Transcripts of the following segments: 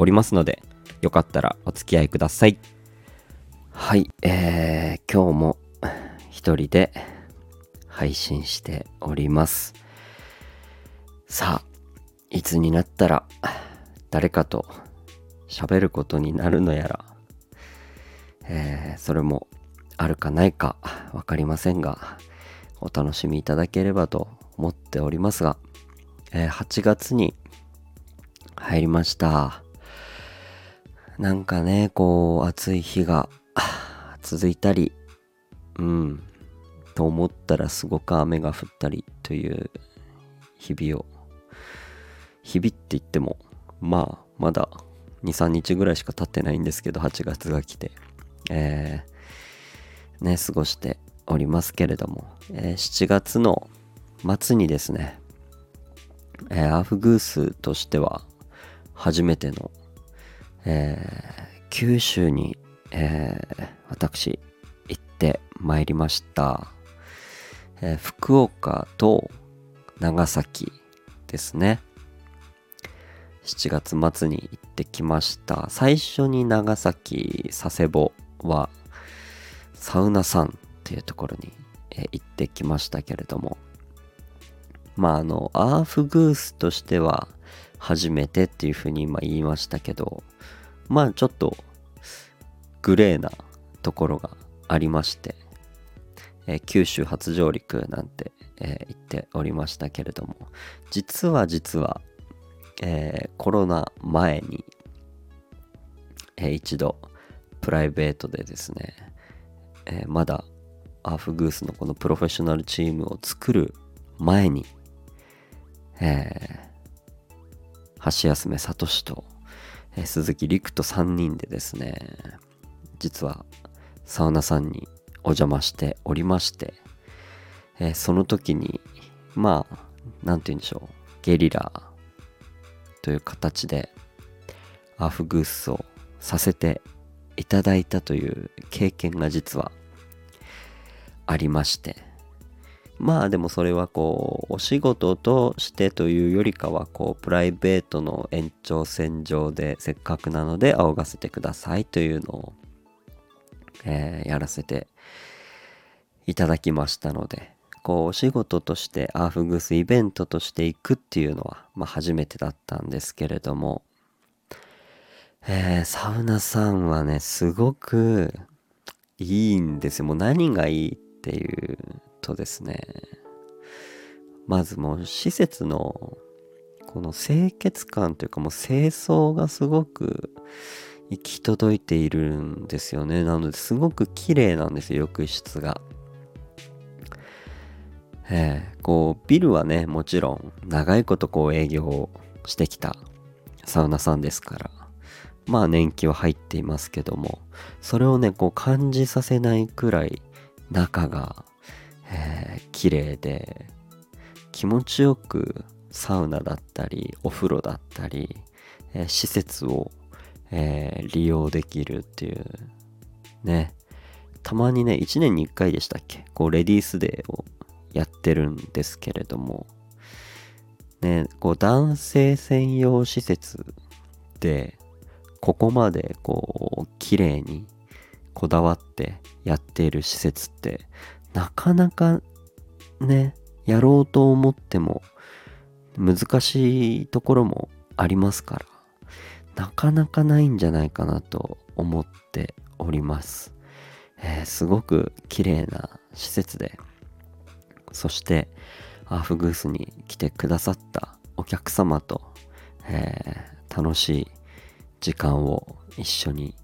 おりますのでよかったらお付き合いください。はいえー、今日も一人で配信しております。さあいつになったら誰かと喋ることになるのやら、えーそれもあるかないか分かりませんがお楽しみいただければと思っておりますが、えー8月に入りました。なんかねこう暑い日が 続いたりうんと思ったらすごく雨が降ったりという日々を日々って言ってもまあまだ23日ぐらいしか経ってないんですけど8月が来てえーね過ごしておりますけれども、えー7月の末にですね、えーアーフグースとしては初めての、えー九州に、えー私行ってまいりました、えー福岡と長崎ですね。7月末に行ってきました。最初に長崎佐世保はサウナさんっていうところに、行ってきましたけれども。まああのアーフグースとしては初めてっていうふうに今言いましたけどまあちょっとグレーなところがありまして、えー九州初上陸なんて、えー言っておりましたけれども実は実は、えーコロナ前に、えー一度プライベートでですね、えまだアーフグースのこのプロフェッショナルチームを作る前に、え、橋休め聡と、えー鈴木陸と3人でですね実はサウナさんにお邪魔しておりまして、えーその時にまあなんて言うんでしょうゲリラという形でアフグースをさせていただいたという経験が実はありましてまあでもそれはこうお仕事としてというよりかはこうプライベートの延長線上でせっかくなので仰がせてくださいというのを、えーやらせていただきましたのでこうお仕事としてアーフグースイベントとして行くっていうのは、まあ、初めてだったんですけれども、えーサウナさんはねすごくいいんですよ。もう何がいいっていうとですねまずもう施設のこの清潔感というかもう清掃がすごく行き届いているんですよね。なのですごく綺麗なんですよ浴室が。ええこうビルはねもちろん長いことこう営業をしてきたサウナさんですからまあ年季は入っていますけどもそれをねこう感じさせないくらい中が、えー綺麗で気持ちよくサウナだったりお風呂だったり、えー施設を、えー利用できるっていうね。たまにね1年に1回でしたっけ？こうレディースデーをやってるんですけれども。ねこう男性専用施設でここまでこう綺麗にこだわってやっている施設ってなかなかねやろうと思っても難しいところもありますからなかなかないんじゃないかなと思っております、えーすごく綺麗な施設でそしてアーフグースに来てくださったお客様と、えー楽しい時間を一緒に、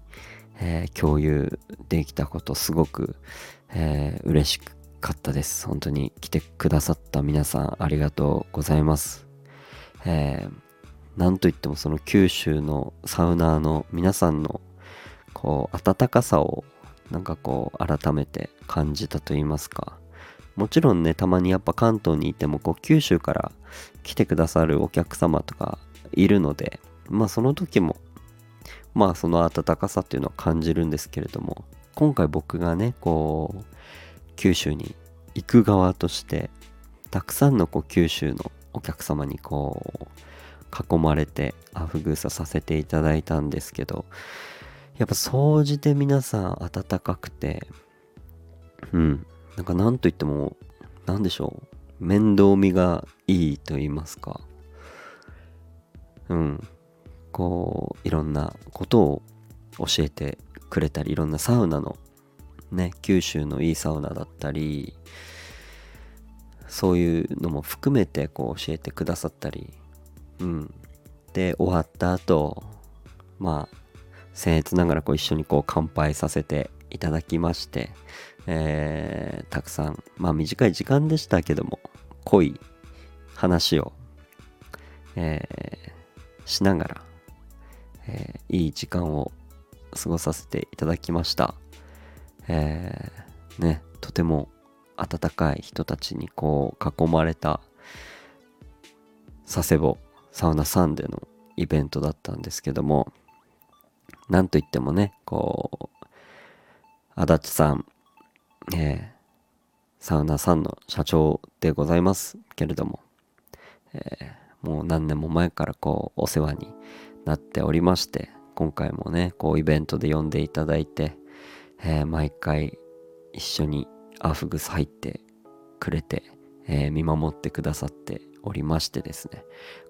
えー共有できたことすごく、えー嬉しかったです。本当に来てくださった皆さんありがとうございます、えーなんといってもその九州のサウナーの皆さんのこう温かさをなんかこう改めて感じたと言いますか。もちろんねたまにやっぱ関東にいてもこう九州から来てくださるお客様とかいるのでまあその時もまあその温かさっていうのは感じるんですけれども今回僕がねこう九州に行く側としてたくさんのこう九州のお客様にこう囲まれてアフグーサさせていただいたんですけどやっぱ総じて皆さん温かくてうんなんか何と言っても何でしょう面倒見がいいと言いますか。うんこういろんなことを教えてくれたりいろんなサウナのね九州のいいサウナだったりそういうのも含めてこう教えてくださったりうん。で終わった後まあ僭越ながらこう一緒にこう乾杯させていただきまして、えー、たくさんまあ短い時間でしたけども濃い話を、えー、しながら、えー、いい時間を過ごさせていただきました。えー、ね、とても温かい人たちにこう囲まれた佐世保サウナサンデーのイベントだったんですけども、なんといってもね、こう、足立さん、えー、サウナさんの社長でございますけれども、えー、もう何年も前からこうお世話になっておりまして今回もねこうイベントで呼んでいただいて、えー、毎回一緒にアフグス入ってくれて、えー、見守ってくださっておりましてですね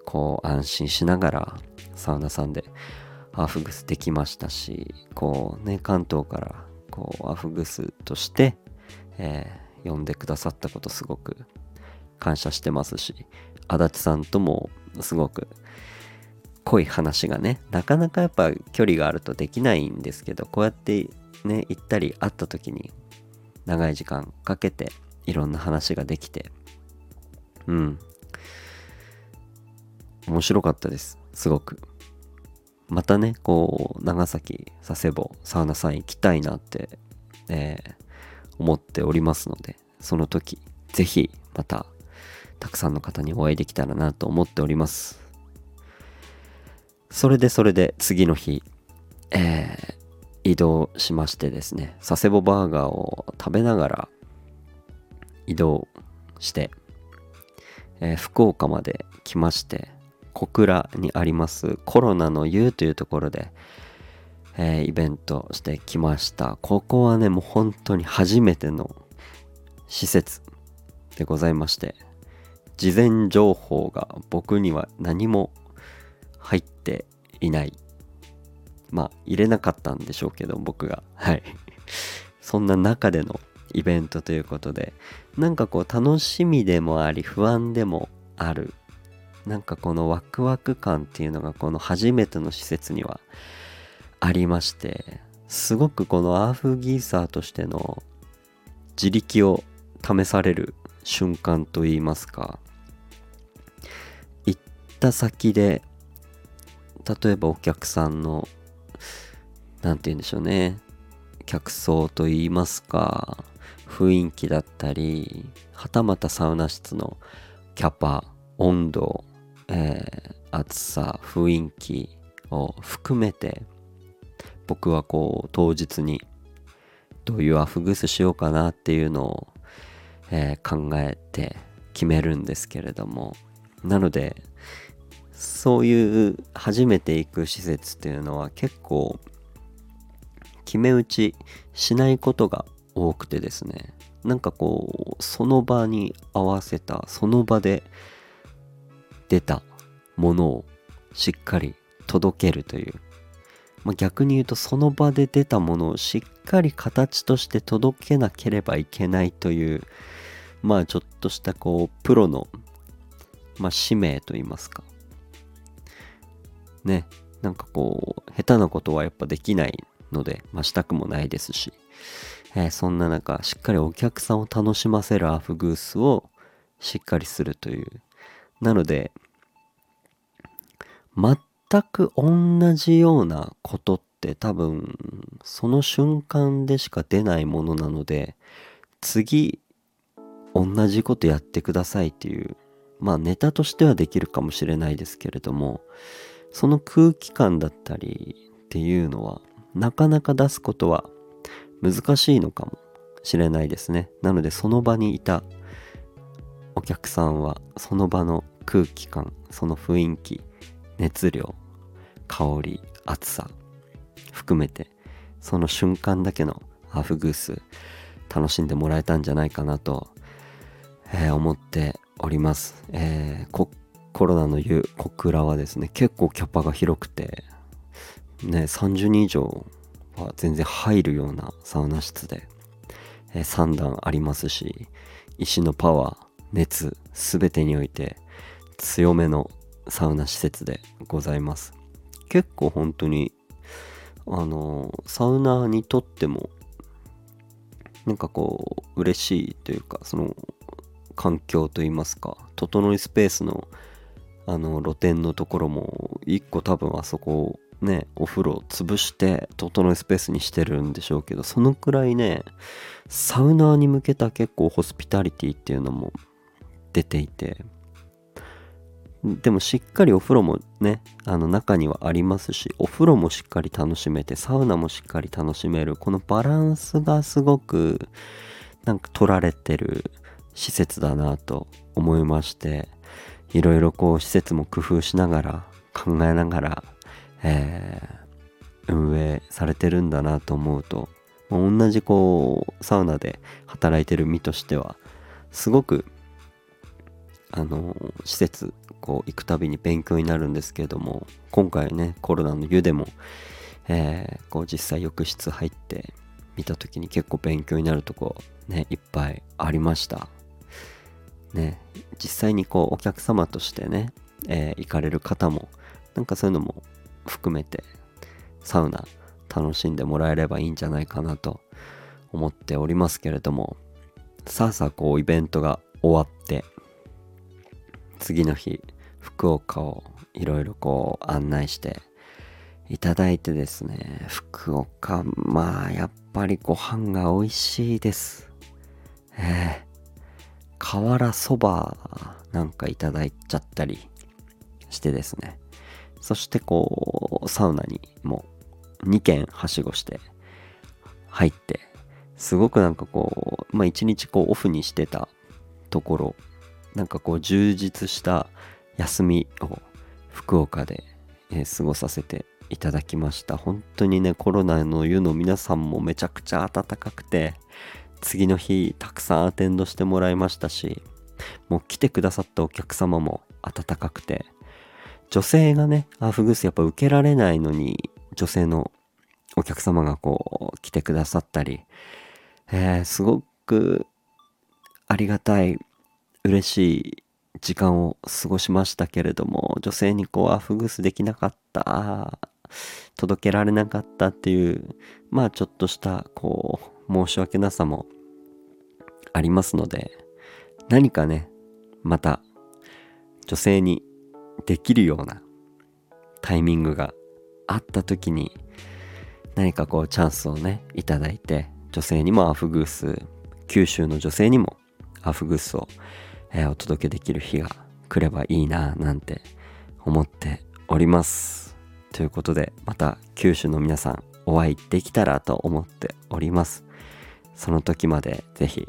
こう安心しながらサウナさんでアフグスできましたしこうね関東からこうアフグスとして、えー、呼んでくださったことすごく感謝してますし足立さんともすごく濃い話がねなかなかやっぱ距離があるとできないんですけどこうやってね行ったり会った時に長い時間かけていろんな話ができてうん。面白かったですすごく。またねこう長崎佐世保サウナさん行きたいなって、えー、思っておりますのでその時是非またたくさんの方にお会いできたらなと思っております。それでそれで次の日、えー、移動しましてですね佐世保バーガーを食べながら移動して、えー、福岡まで来まして小倉にありますコロナの湯というところで、えー、イベントしてきました。ここはねもう本当に初めての施設でございまして事前情報が僕には何も入っていない。まあ入れなかったんでしょうけど僕が。はい。そんな中でのイベントということでなんかこう楽しみでもあり不安でもある。なんかこのワクワク感っていうのがこの初めての施設にはありましてすごくこのアーフギーサーとしての自力を試される瞬間といいますか行った先で例えばお客さんの何て言うんでしょうね。客層といいますか雰囲気だったりはたまたサウナ室のキャパ温度えー、暑さ雰囲気を含めて僕はこう当日にどういうアフグスしようかなっていうのを、えー、考えて決めるんですけれども。なのでそういう初めて行く施設っていうのは結構決め打ちしないことが多くてですね。なんかこうその場に合わせたその場で出たものをしっかり届けるという、まあ、逆に言うとその場で出たものをしっかり形として届けなければいけないという。まあちょっとしたこうプロの、まあ、使命と言いますか。ねなんかこう下手なことはやっぱできないので、まあ、したくもないですし、えー、そんな中しっかりお客さんを楽しませるアフグースをしっかりするという。なので全く同じようなことって多分その瞬間でしか出ないものなので次同じことやってくださいっていうまあネタとしてはできるかもしれないですけれどもその空気感だったりっていうのはなかなか出すことは難しいのかもしれないですね。なのでその場にいたお客さんはその場の空気感その雰囲気熱量香り熱さ含めてその瞬間だけのハーフグース楽しんでもらえたんじゃないかなと、えー、思っております、えー、コロナの言う小倉はですね結構キャパが広くてね30人以上は全然入るようなサウナ室で、え、3段ありますし石のパワー熱全てにおいて強めのサウナ施設でございます。結構本当にあのサウナにとってもなんかこう嬉しいというかその環境といいますか整いスペースのあの露天のところも1個多分あそこねお風呂潰して整いスペースにしてるんでしょうけどそのくらいねサウナーに向けた結構ホスピタリティっていうのも出ていてでもしっかりお風呂もねあの中にはありますしお風呂もしっかり楽しめてサウナもしっかり楽しめるこのバランスがすごくなんか取られてる施設だなと思いましていろいろこう施設も工夫しながら考えながら、えー、運営されてるんだなと思うと同じこうサウナで働いてる身としてはすごくあの施設こう行くたびに勉強になるんですけれども今回ねコロナの湯でも、えー、こう実際浴室入って見た時に結構勉強になるとこねいっぱいありました。ね実際にこうお客様としてね、えー、行かれる方もなんかそういうのも含めてサウナ楽しんでもらえればいいんじゃないかなと思っておりますけれどもさあさあこうイベントが終わって次の日福岡をいろいろこう案内していただいてですね福岡まあやっぱりご飯が美味しいです。えー、瓦そばなんかいただいちゃったりしてですね。そしてこうサウナにも2軒はしごして入ってすごくなんかこうまあ一日こうオフにしてたところなんかこう充実した休みを福岡で、過ごさせていただきました。本当にねコロナの湯の皆さんもめちゃくちゃ暖かくて次の日たくさんアテンドしてもらいましたしもう来てくださったお客様も暖かくて女性がねアーフグースやっぱ受けられないのに女性のお客様がこう来てくださったり、えー、すごくありがたい嬉しい時間を過ごしましたけれども女性にこうアフグースできなかった届けられなかったっていうまあちょっとしたこう申し訳なさもありますので何かねまた女性にできるようなタイミングがあった時に何かこうチャンスをねいただいて女性にもアフグース九州の女性にもアフグースをえー、お届けできる日が来ればいいななんて思っております。ということでまた九州の皆さんお会いできたらと思っております。その時までぜひ、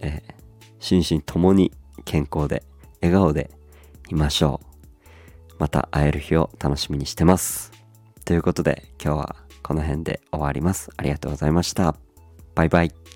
えー、心身ともに健康で笑顔でいましょう。また会える日を楽しみにしてます。ということで今日はこの辺で終わります。ありがとうございました。バイバイ。